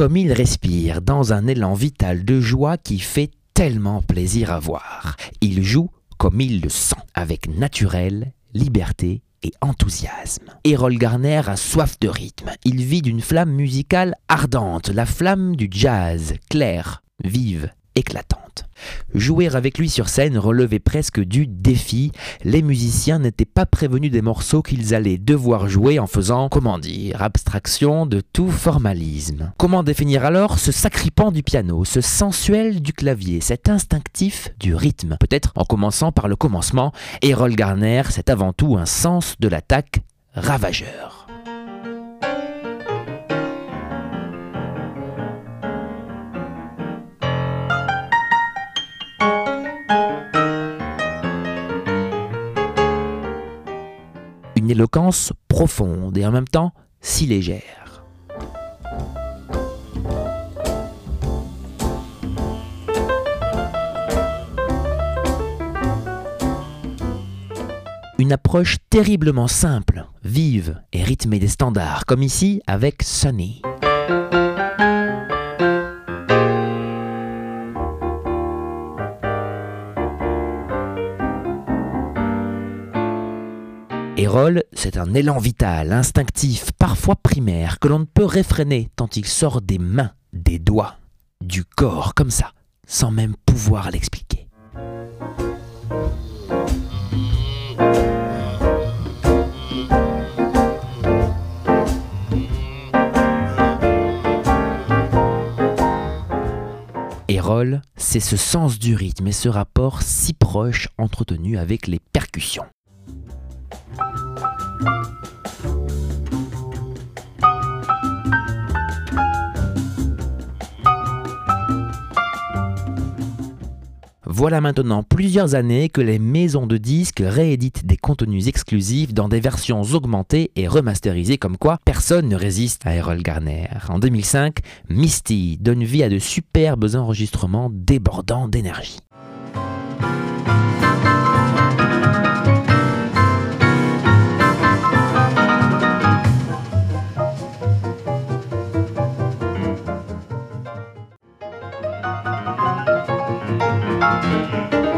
comme il respire dans un élan vital de joie qui fait tellement plaisir à voir. Il joue comme il le sent, avec naturel, liberté et enthousiasme. Errol Garner a soif de rythme. Il vit d'une flamme musicale ardente, la flamme du jazz, claire, vive, éclatante. Jouer avec lui sur scène relevait presque du défi. Les musiciens n'étaient pas prévenus des morceaux qu'ils allaient devoir jouer en faisant, comment dire, abstraction de tout formalisme. Comment définir alors ce sacripant du piano, ce sensuel du clavier, cet instinctif du rythme? Peut-être en commençant par le commencement, Errol Garner, c'est avant tout un sens de l'attaque ravageur. Éloquence profonde et en même temps si légère. Une approche terriblement simple, vive et rythmée des standards, comme ici avec Sunny. Erol, c'est un élan vital, instinctif, parfois primaire, que l'on ne peut réfréner tant il sort des mains, des doigts, du corps, comme ça, sans même pouvoir l'expliquer. Erol, c'est ce sens du rythme et ce rapport si proche entretenu avec les percussions. Voilà maintenant plusieurs années que les maisons de disques rééditent des contenus exclusifs dans des versions augmentées et remasterisées comme quoi personne ne résiste à Errol Garner. En 2005, Misty donne vie à de superbes enregistrements débordants d'énergie. Thank you.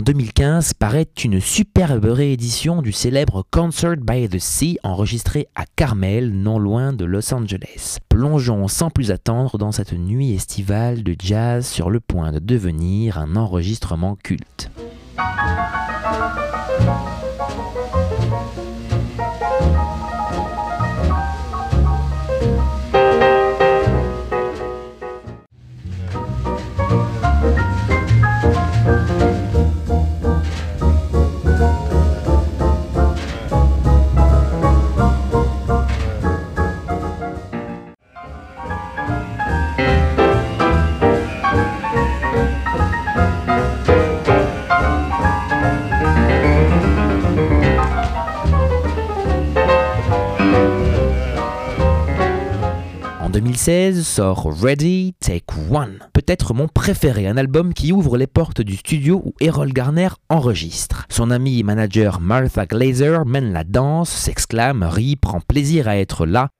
En 2015 paraît une superbe réédition du célèbre Concert by the Sea enregistré à Carmel, non loin de Los Angeles. Plongeons sans plus attendre dans cette nuit estivale de jazz sur le point de devenir un enregistrement culte. 2016 sort Ready Take One, peut-être mon préféré, un album qui ouvre les portes du studio où Errol Garner enregistre. Son ami et manager Martha Glazer mène la danse, s'exclame, rit, prend plaisir à être là.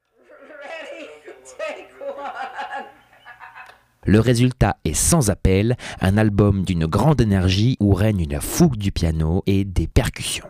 Le résultat est sans appel, un album d'une grande énergie où règne une fougue du piano et des percussions.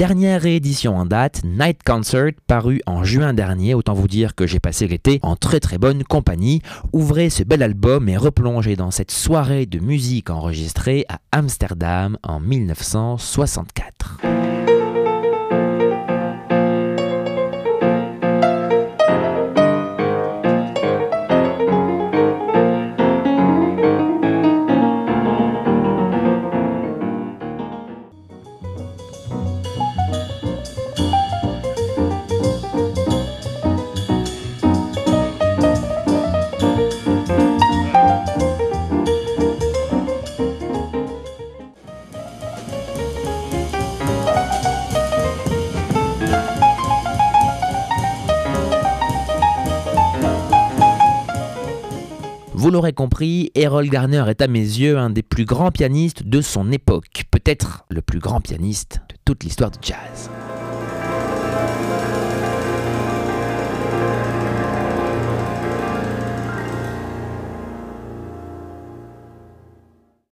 Dernière réédition en date, Night Concert, paru en juin dernier, autant vous dire que j'ai passé l'été en très très bonne compagnie. Ouvrez ce bel album et replongez dans cette soirée de musique enregistrée à Amsterdam en 1964. Vous l'aurez compris, Errol Garner est à mes yeux un des plus grands pianistes de son époque, peut-être le plus grand pianiste de toute l'histoire du jazz.